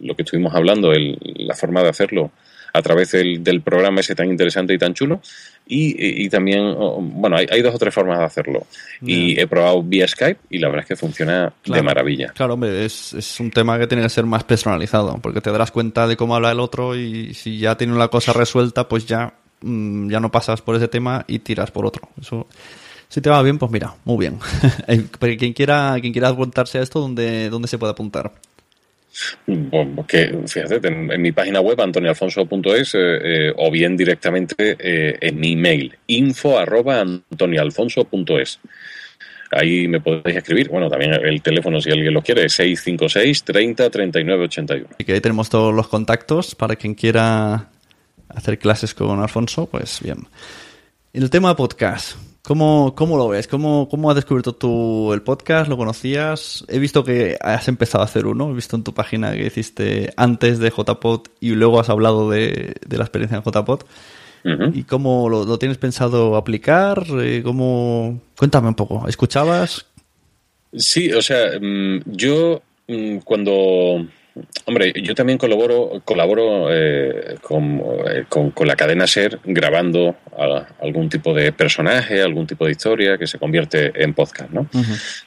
lo que estuvimos hablando, la forma de hacerlo a través del, del, programa ese tan interesante y tan chulo. Y, y también, bueno, hay, hay, dos o tres formas de hacerlo. Y he probado vía Skype y la verdad es que funciona de maravilla. Claro, hombre, es, es, un tema que tiene que ser más personalizado, porque te darás cuenta de cómo habla el otro y si ya tiene una cosa resuelta, pues ya, mm, ya no pasas por ese tema y tiras por otro. Eso. Si te va bien, pues mira, muy bien. (laughs) quien quiera, quien quiera apuntarse a esto, ¿dónde, dónde se puede apuntar? Fíjate, en, mi página web antonialfonso.es eh, eh, o bien directamente eh, en mi email info arroba antonialfonso.es. Ahí me podéis escribir. Bueno, también el teléfono, si alguien lo quiere, es 656 30 39 81. Y que ahí tenemos todos los contactos para quien quiera hacer clases con Alfonso, pues bien. El tema podcast. ¿Cómo, ¿Cómo, lo ves? ¿Cómo, ¿Cómo has descubierto tú el podcast? ¿Lo conocías? He visto que has empezado a hacer uno. He visto en tu página que hiciste antes de JPod y luego has hablado de, la experiencia en JPod. ¿Y cómo lo, tienes pensado aplicar? Eh, ¿Cómo... Cuéntame un poco. ¿Escuchabas? Sí, o sea, mm, yo mm, cuando Hombre, yo también colaboro, colaboro eh, eh, con, con, la cadena SER grabando algún tipo de personaje, algún tipo de historia que se convierte en podcast, ¿no?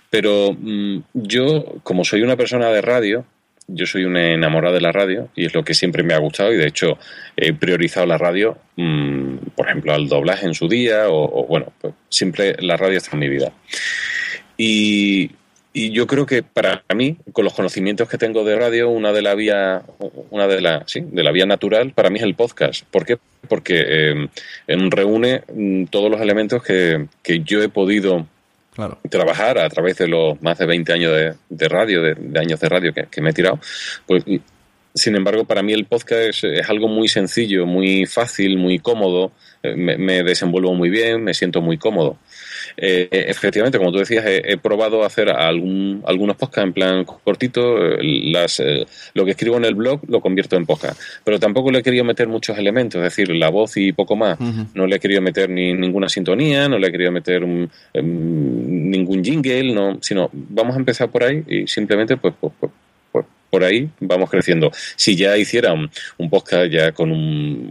Pero mm, yo, como soy una persona de radio, yo soy una enamorada de la radio y es lo que siempre me ha gustado y de hecho he priorizado la radio, mm, por ejemplo, al doblaje en su día o, o bueno, pues siempre la radio está en mi vida. Y y yo creo que para mí, con los conocimientos que tengo de radio, una de la vía, una de la, sí, de la vía natural para mí es el podcast. ¿Por qué? Porque eh, reúne mm, todos los elementos que, que yo he podido trabajar a través de los más de 20 años de, radio, de, años de radio que, me he tirado. Pues, sin embargo, para mí el podcast es, algo muy sencillo, muy fácil, muy cómodo. Eh, me, me desenvuelvo muy bien, me siento muy cómodo. Eh, efectivamente, como tú decías, he, probado hacer algún, algunos podcasts en plan cortito. Las, eh, lo que escribo en el blog lo convierto en podcast. Pero tampoco le he querido meter muchos elementos, es decir, la voz y poco más. No le he querido meter ni ninguna sintonía, no le he querido meter em, ningún jingle, no, sino vamos a empezar por ahí y simplemente pues, pues, pues, pues por ahí vamos creciendo. Si ya hiciera un, podcast ya con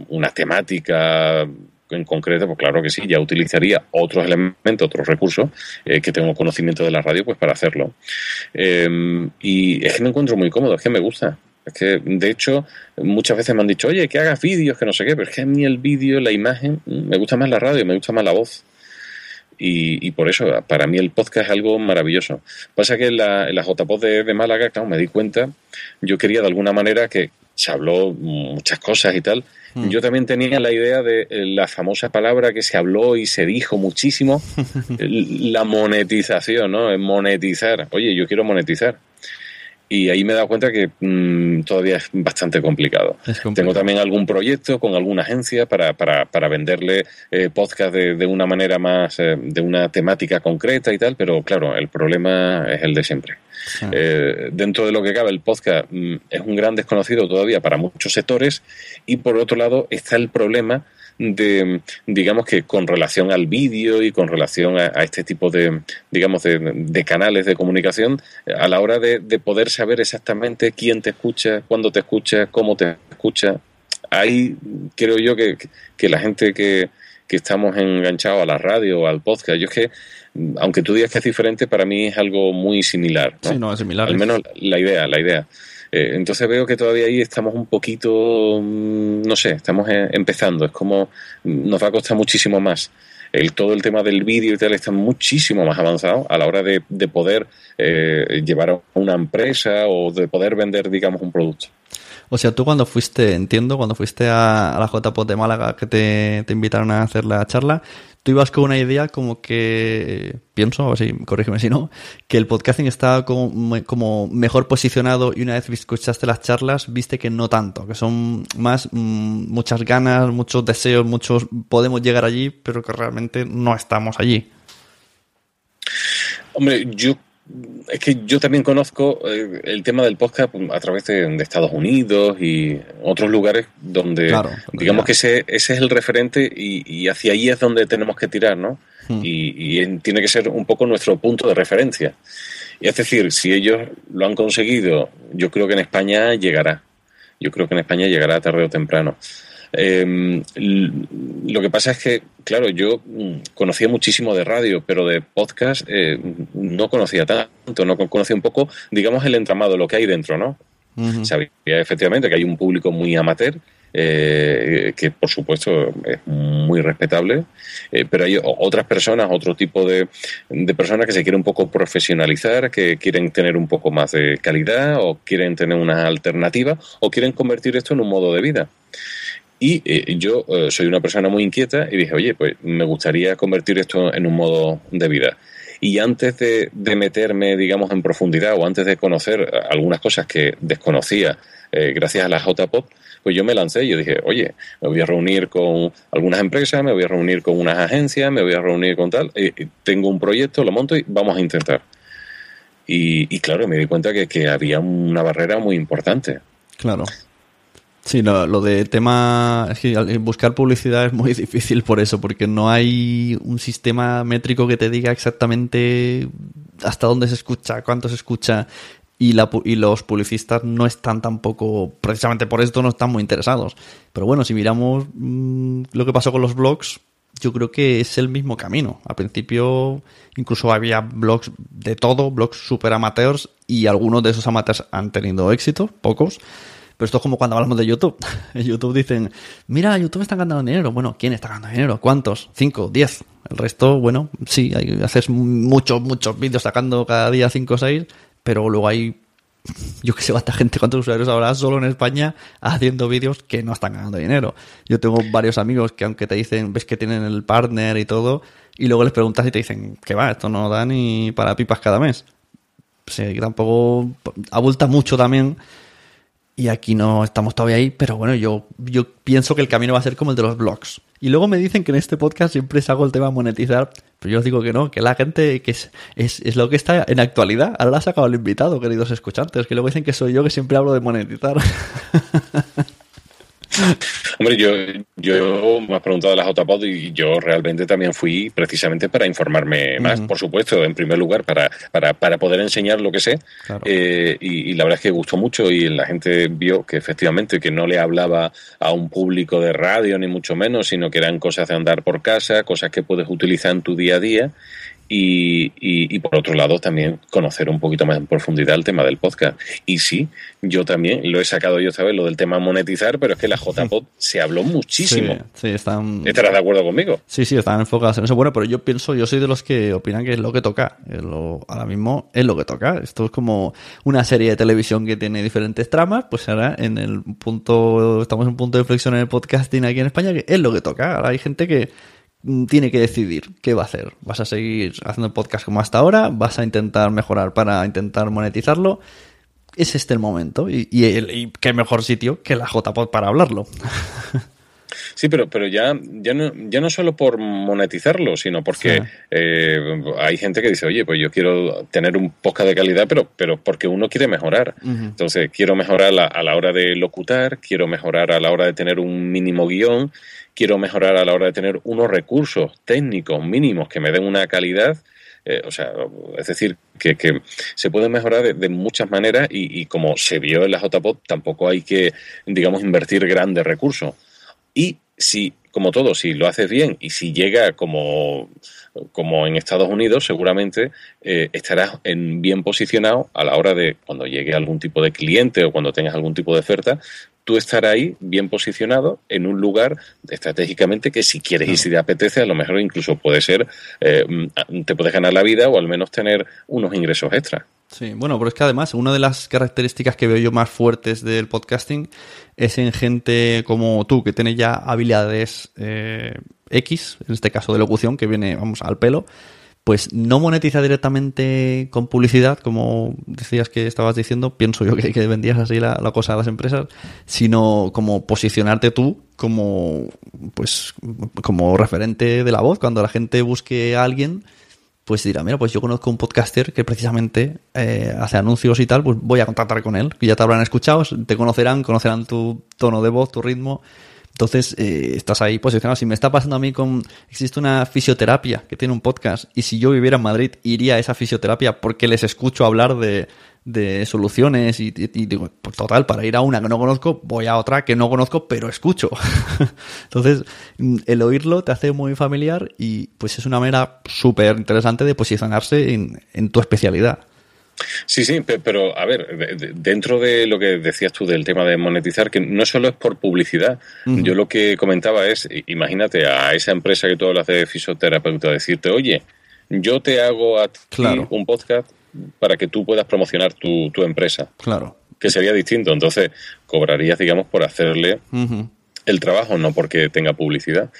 una temática en concreto, pues claro que sí, ya utilizaría otros elementos, otros recursos eh, que tengo conocimiento de la radio pues para hacerlo. Em, y es que me encuentro muy cómodo, es que me gusta. Es que, de hecho, muchas veces me han dicho, oye, que hagas vídeos, que no sé qué, pero es que a mí el vídeo, la imagen, me gusta más la radio, me gusta más la voz. Y, por eso, para mí el podcast es algo maravilloso. Pasa que en la, en la JPod de, de Málaga, claro, me di cuenta, yo quería de alguna manera que se habló muchas cosas y tal. Mm. Yo también tenía la idea de eh, la famosa palabra que se habló y se dijo muchísimo, (laughs) la monetización, ¿no? Monetizar. Oye, yo quiero monetizar y ahí me he dado cuenta que mm, todavía es bastante complicado. Tengo también algún proyecto con alguna agencia para, para, para venderle eh, podcast de, de, una manera más, eh, de una temática concreta y tal, pero claro, el problema es el de siempre. Eh, dentro de lo que cabe, el podcast mm, es un gran desconocido todavía para muchos sectores y por otro lado está el problema de, digamos que con relación al vídeo y con relación a, este tipo de, digamos, de, canales de comunicación, a la hora de, poder saber exactamente quién te escucha, cuándo te escucha, cómo te escucha. Ahí creo yo que, la gente que, que estamos enganchados a la radio o al podcast, yo es que aunque tú digas que es diferente, para mí es algo muy similar. Sí, no, es similar. Al menos la idea, la idea. Eh, entonces veo que todavía ahí estamos un poquito, mm, no sé, estamos eh, empezando. Es como nos va a costar muchísimo más. El, todo el tema del vídeo y tal está muchísimo más avanzado a la hora de, de poder eh, llevar a una empresa o de poder vender, digamos, un producto. O sea, tú cuando fuiste, entiendo, cuando fuiste a, la JPOT de Málaga que te, te, invitaron a hacer la charla, tú ibas con una idea como que, pienso, así, corrígeme si no, que el podcasting estaba como, como, mejor posicionado y una vez escuchaste las charlas viste que no tanto, que son más mm, muchas ganas, muchos deseos, muchos podemos llegar allí, pero que realmente no estamos allí. Hombre, yo es que yo también conozco eh, el tema del podcast a través de, Estados Unidos y otros lugares donde digamos que ese, ese es el referente y, hacia ahí es donde tenemos que tirar, ¿no? Hmm. Y, tiene que ser un poco nuestro punto de referencia. Y es decir, si ellos lo han conseguido, yo creo que en España llegará. Yo creo que en España llegará tarde o temprano. Eh, lo que pasa es que, claro, yo mm, conocía muchísimo de radio, pero de podcast eh, no conocía tanto, no conocía un poco, digamos, el entramado, lo que hay dentro, ¿no? Sabía efectivamente que hay un público muy amateur, eh, que por supuesto es muy respetable, eh, pero hay otras personas, otro tipo de, de, personas que se quieren un poco profesionalizar, que quieren tener un poco más de calidad o quieren tener una alternativa o quieren convertir esto en un modo de vida. Y eh, yo eh, soy una persona muy inquieta y dije, oye, pues me gustaría convertir esto en un modo de vida. Y antes de, meterme, digamos, en profundidad o antes de conocer algunas cosas que desconocía eh, gracias a la JPOP, pues yo me lancé y yo dije, oye, me voy a reunir con algunas empresas, me voy a reunir con unas agencias, me voy a reunir con tal, tengo un proyecto, lo monto y vamos a intentar. Y, claro, me di cuenta que, que había una barrera muy importante. Claro. Sí, no, lo de tema. Es que buscar publicidad es muy (laughs) difícil por eso, porque no hay un sistema métrico que te diga exactamente hasta dónde se escucha, cuánto se escucha. Y, la, y los publicistas no están tampoco, precisamente por esto, no están muy interesados. Pero bueno, si miramos mm, lo que pasó con los blogs, yo creo que es el mismo camino. Al principio incluso había blogs de todo, blogs super amateurs, y algunos de esos amateurs han tenido éxito, pocos pero esto es como cuando hablamos de YouTube. (laughs) En YouTube dicen, mira, YouTube está ganando dinero. Bueno, ¿quién está ganando dinero? ¿Cuántos? ¿Cinco? ¿Diez? El resto, bueno, sí, haces muchos, muchos vídeos sacando cada día cinco o seis, pero luego hay, (laughs) yo que sé cuánta gente, cuántos usuarios habrá solo en España haciendo vídeos que no están ganando dinero. Yo tengo varios amigos que aunque te dicen, ves que tienen el partner y todo, y luego les preguntas y te dicen, que va, esto no da ni para pipas cada mes. Que tampoco abulta mucho también y aquí no estamos todavía ahí, pero bueno, yo, yo pienso que el camino va a ser como el de los blogs. Y luego me dicen que en este podcast siempre hago el tema monetizar, pero yo os digo que no, que la gente, que es, es, es lo que está en actualidad. Ahora lo ha sacado el invitado, queridos escuchantes, que luego dicen que soy yo que siempre hablo de monetizar. (laughs) Hombre, yo, yo me has preguntado de la JPod y yo realmente también fui precisamente para informarme más, por supuesto, en primer lugar, para, para, para poder enseñar lo que sé. Eh, y, la verdad es que gustó mucho y la gente vio que efectivamente que no le hablaba a un público de radio, ni mucho menos, sino que eran cosas de andar por casa, cosas que puedes utilizar en tu día a día y, y, por otro lado también conocer un poquito más en profundidad el tema del podcast. Y sí, yo también lo he sacado yo esta vez, lo del tema monetizar, pero es que la JPod (laughs) se habló muchísimo. Sí, están... ¿Estarás de acuerdo conmigo? Sí, sí, están enfocados en eso. Bueno, pero yo pienso, yo soy de los que opinan que es lo que toca. ahora mismo es lo que toca. Esto es como una serie de televisión que tiene diferentes tramas, pues ahora en el punto, estamos en un punto de inflexión en el podcasting aquí en España, que es lo que toca. Ahora hay gente que tiene que decidir qué va a hacer. ¿Vas a seguir haciendo el podcast como hasta ahora? ¿Vas a intentar mejorar para intentar monetizarlo? es este el momento. Y, y, qué mejor sitio que la JPod para hablarlo. (laughs) Sí, pero, pero ya, ya, no, ya no solo por monetizarlo, sino porque eh, hay gente que dice, oye, pues yo quiero tener un podcast de calidad, pero, pero porque uno quiere mejorar. Entonces, quiero mejorar a la hora de locutar, quiero mejorar a la hora de tener un mínimo guion, quiero mejorar a la hora de tener unos recursos técnicos mínimos que me den una calidad eh, o sea, es decir, que, se puede mejorar de, muchas maneras y, como se vio en la JPOT, tampoco hay que, digamos, invertir grandes recursos. Y si, como todo, si lo haces bien y si llega como, como en Estados Unidos, seguramente eh, estarás en, bien posicionado a la hora de cuando llegue algún tipo de cliente o cuando tengas algún tipo de oferta, tú estar ahí bien posicionado en un lugar estratégicamente que si quieres y si te apetece, a lo mejor incluso puede ser, eh, mm, te puedes ganar la vida o al menos tener unos ingresos extra. Sí, bueno, pero es que además una de las características que veo yo más fuertes del podcasting es en gente como tú, que tiene ya habilidades eh, X, en este caso de locución, que viene, vamos, al pelo, pues no monetiza directamente con publicidad, como decías que estabas diciendo, pienso yo que, vendías así la, cosa a las empresas, sino como posicionarte tú como, pues, como referente de la voz. Cuando la gente busque a alguien, pues dirá, mira, pues yo conozco un podcaster que precisamente eh, hace anuncios y tal, pues voy a contactar con él, que ya te habrán escuchado, te conocerán, conocerán tu tono de voz, tu ritmo, entonces, eh, estás ahí posicionado. Si me está pasando a mí con... Existe una fisioterapia que tiene un podcast y si yo viviera en Madrid iría a esa fisioterapia porque les escucho hablar de, soluciones y, digo, pues total, para ir a una que no conozco, voy a otra que no conozco, pero escucho. (laughs) Entonces, mm, el oírlo te hace muy familiar y pues es una manera súper interesante de posicionarse en tu especialidad. Sí, sí, pero a ver, dentro de lo que decías tú del tema de monetizar, que no solo es por publicidad, yo lo que comentaba es, imagínate a esa empresa que tú hablas de fisioterapeuta, decirte, oye, yo te hago a ti un podcast para que tú puedas promocionar tu, tu, empresa. Claro. Que sería distinto. Entonces, cobrarías, digamos, por hacerle el trabajo, no porque tenga publicidad.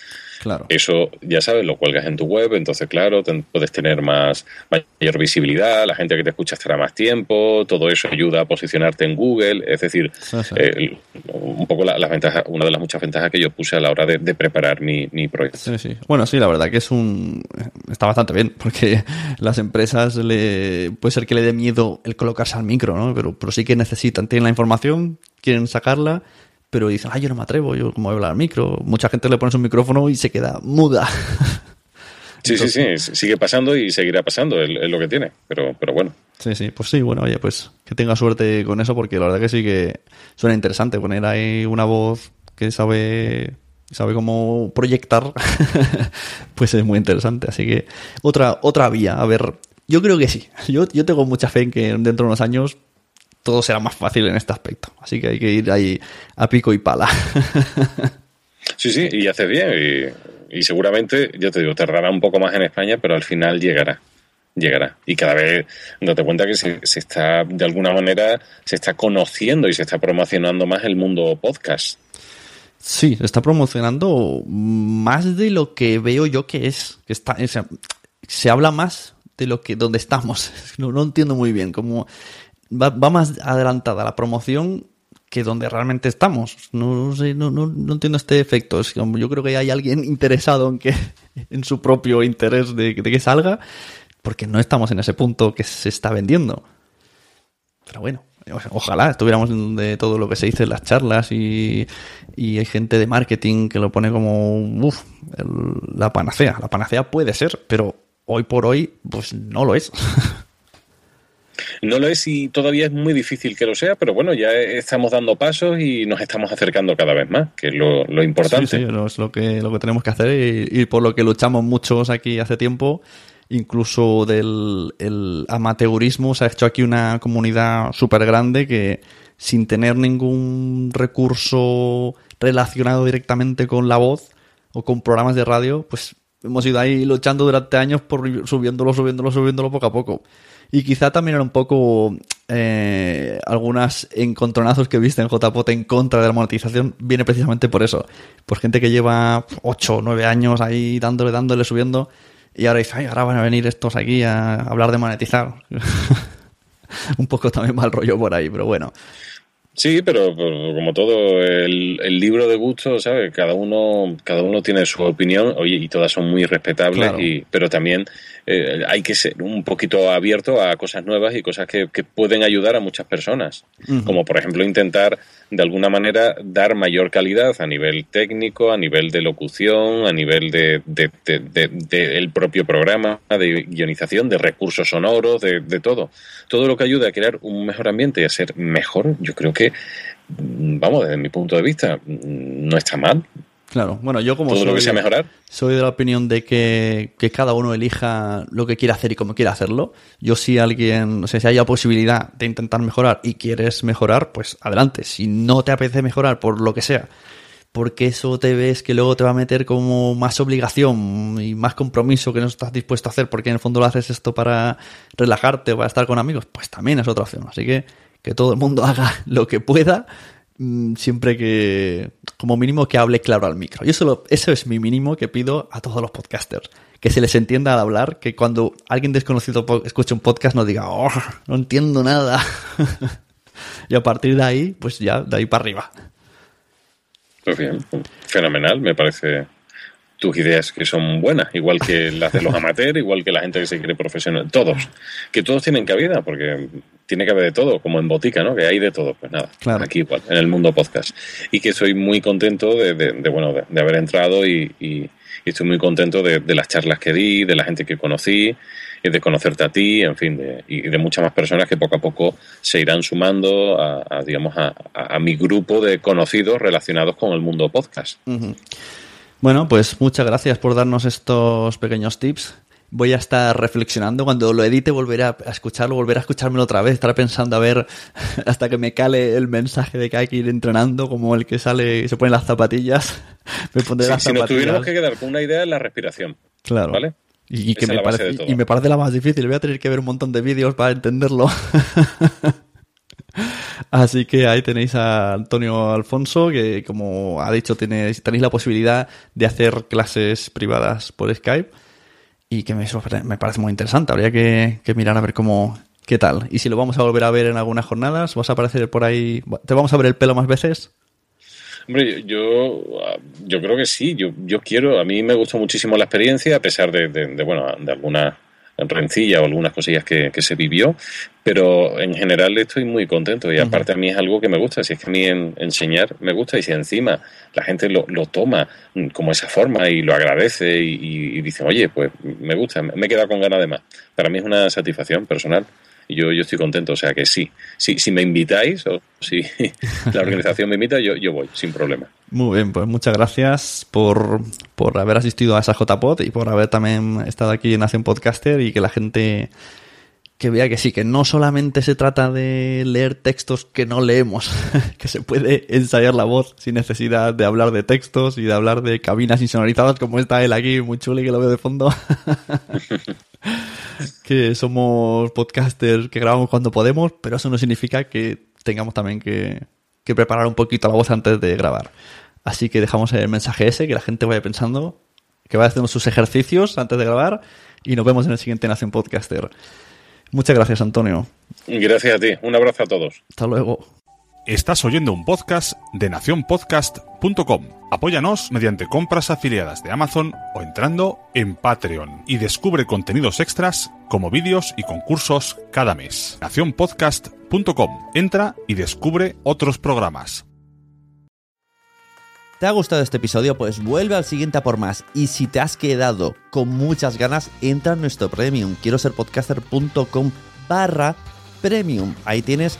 Claro. Eso, ya sabes, lo cuelgas en tu web, entonces, claro, puedes tener más mayor visibilidad, la gente que te escucha estará más tiempo, todo eso ayuda a posicionarte en Google, es decir, eh, un poco la, ventaja, una de las muchas ventajas que yo puse a la hora de, preparar mi, proyecto. Sí, sí. Bueno, sí, la verdad que es un... está bastante bien, porque (laughs) las empresas le... puede ser que le dé miedo el colocarse al micro, ¿no? Pero, pero sí que necesitan, tienen la información, quieren sacarla pero dicen, ay, yo no me atrevo, yo como voy a hablar al micro. Mucha gente le pones un micrófono y se queda muda. (laughs) Sí, sí, sí, sigue pasando y seguirá pasando, es, lo que tiene, pero, pero bueno. Sí, sí, pues sí, bueno, oye, pues que tenga suerte con eso, porque la verdad que sí que suena interesante poner ahí una voz que sabe sabe cómo proyectar, (laughs) pues es muy interesante. Así que otra, otra vía, a ver, yo creo que sí. Yo, yo tengo mucha fe en que dentro de unos años todo será más fácil en este aspecto. Así que hay que ir ahí a pico y pala. (laughs) sí, sí, y hace bien. Y, seguramente, yo te digo, tardará un poco más en España, pero al final llegará. Llegará. Y cada vez date cuenta que se, está, de alguna manera, se está conociendo y se está promocionando más el mundo podcast. Sí, se está promocionando más de lo que veo yo que es. Que está, se habla más de lo que donde estamos. (laughs) No, no entiendo muy bien. Como va, más adelantada la promoción que donde realmente estamos. No, sé, no, no, no, entiendo este efecto. Es como, yo creo que hay alguien (laughs) interesado en que, (laughs) en su propio interés de, que salga, porque no estamos en ese punto que se está vendiendo. Pero bueno, ojalá estuviéramos de todo lo que se dice en las charlas y, y hay gente de marketing que lo pone como uf, la panacea. La panacea puede ser, pero hoy por hoy, pues no lo es. (laughs) No lo es y todavía es muy difícil que lo sea, pero bueno, ya estamos dando pasos y nos estamos acercando cada vez más, que es lo, importante. Sí, sí, es lo que, lo que tenemos que hacer y, por lo que luchamos muchos aquí hace tiempo incluso del el amateurismo. Se ha hecho aquí una comunidad súper grande que sin tener ningún recurso relacionado directamente con la voz o con programas de radio, pues hemos ido ahí luchando durante años por subiéndolo, subiéndolo, subiéndolo poco a poco. Y quizá también era un poco eh, algunas encontronazos que viste en JPOT en contra de la monetización, viene precisamente por eso. Por gente que lleva 8 o 9 años ahí dándole, dándole, subiendo, y ahora dice, ay, ahora van a venir estos aquí a hablar de monetizar. (laughs) un poco también mal rollo por ahí, pero bueno. Sí, pero, como todo, el, libro de gusto, ¿sabes? Cada uno, cada uno tiene su opinión, oye, y todas son muy respetables, y, pero también eh, hay que ser un poquito abierto a cosas nuevas y cosas que, pueden ayudar a muchas personas. Como por ejemplo intentar de alguna manera dar mayor calidad a nivel técnico, a nivel de locución, a nivel de, el propio programa, de guionización, de recursos sonoros, de, todo. Todo lo que ayude a crear un mejor ambiente y a ser mejor, yo creo que, vamos, desde mi punto de vista, no está mal. Claro, bueno, yo como soy, lo que sea mejorar. soy de la opinión de que, cada uno elija lo que quiere hacer y cómo quiere hacerlo. Yo si alguien, o sea, si hay la posibilidad de intentar mejorar y quieres mejorar, pues adelante. Si no te apetece mejorar por lo que sea, porque eso te ves que luego te va a meter como más obligación y más compromiso que no estás dispuesto a hacer porque en el fondo lo haces esto para relajarte o para estar con amigos, pues también es otra opción. Así que que todo el mundo (laughs) haga lo que pueda Mm, siempre que, como mínimo, que hable claro al micro. Y eso, eso es mi mínimo que pido a todos los podcasters. Que se les entienda al hablar, que cuando alguien desconocido escuche un podcast no diga, oh, no entiendo nada. (laughs) y a partir de ahí, pues ya, de ahí para arriba. Pues bien, fenomenal, me parece tus ideas que son buenas, igual que (laughs) las de los amateurs, igual que la gente que se quiere profesional, todos, que todos tienen cabida, porque tiene que haber de todo, como en botica, ¿no? Que hay de todo, pues nada, aquí igual, en el mundo podcast. Y que soy muy contento de, bueno, de, haber entrado y, estoy muy contento de, las charlas que di, de la gente que conocí, y de conocerte a ti, en fin, y de muchas más personas que poco a poco se irán sumando a, digamos, a, mi grupo de conocidos relacionados con el mundo podcast. Bueno, pues muchas gracias por darnos estos pequeños tips. Voy a estar reflexionando. Cuando lo edite, volveré a escucharlo, volveré a escuchármelo otra vez. Estaré pensando a ver (laughs) hasta que me cale el mensaje de que hay que ir entrenando, como el que sale y se pone las zapatillas. (laughs) me pondré las si nos tuviéramos que quedar con una idea en la respiración. Claro. ¿Vale? Y, que me parece, y me parece la más difícil. Voy a tener que ver un montón de vídeos para entenderlo. (laughs) Así que ahí tenéis a Antonio Alfonso, que como ha dicho, tenéis, tenéis la posibilidad de hacer clases privadas por Skype y que me, me parece muy interesante. Habría que, mirar a ver cómo, qué tal. Y si lo vamos a volver a ver en algunas jornadas, ¿vas a aparecer por ahí? ¿Te vamos a ver el pelo más veces? Hombre, yo, yo creo que sí, yo, yo quiero, a mí me gustó muchísimo la experiencia, a pesar de, de bueno, de algunas rencilla o algunas cosillas que, se vivió, pero en general estoy muy contento y aparte a mí es algo que me gusta, si es que a mí enseñar me gusta y si encima la gente lo, toma como esa forma y lo agradece y, y dicen, oye, pues me gusta, me he quedado con ganas de más. Para mí es una satisfacción personal yo, yo estoy contento. O sea que sí, sí si me invitáis o si (laughs) la organización me invita, yo, yo voy, sin problema. Muy bien, pues muchas gracias por, por haber asistido a esa JPod y por haber también estado aquí en Nación Podcaster y que la gente que vea que sí, que no solamente se trata de leer textos que no leemos, (laughs) que se puede ensayar la voz sin necesidad de hablar de textos y de hablar de cabinas insonorizadas como está él aquí, muy chulo y que lo veo de fondo. (laughs) (laughs) que somos podcasters que grabamos cuando podemos, pero eso no significa que tengamos también que, que preparar un poquito la voz antes de grabar. Así que dejamos el mensaje ese, que la gente vaya pensando, que vaya haciendo sus ejercicios antes de grabar y nos vemos en el siguiente Nación Podcaster. Muchas gracias, Antonio. Gracias a ti. Un abrazo a todos. Hasta luego. Estás oyendo un podcast de nacionpodcast.com. Apóyanos mediante compras afiliadas de Amazon o entrando en Patreon y descubre contenidos extras como vídeos y concursos cada mes. nacionpodcast.com. Entra y descubre otros programas. ¿Te ha gustado este episodio? Pues vuelve al siguiente a por más. Y si te has quedado con muchas ganas, entra en nuestro premium. Quiero ser podcaster.com barra premium. Ahí tienes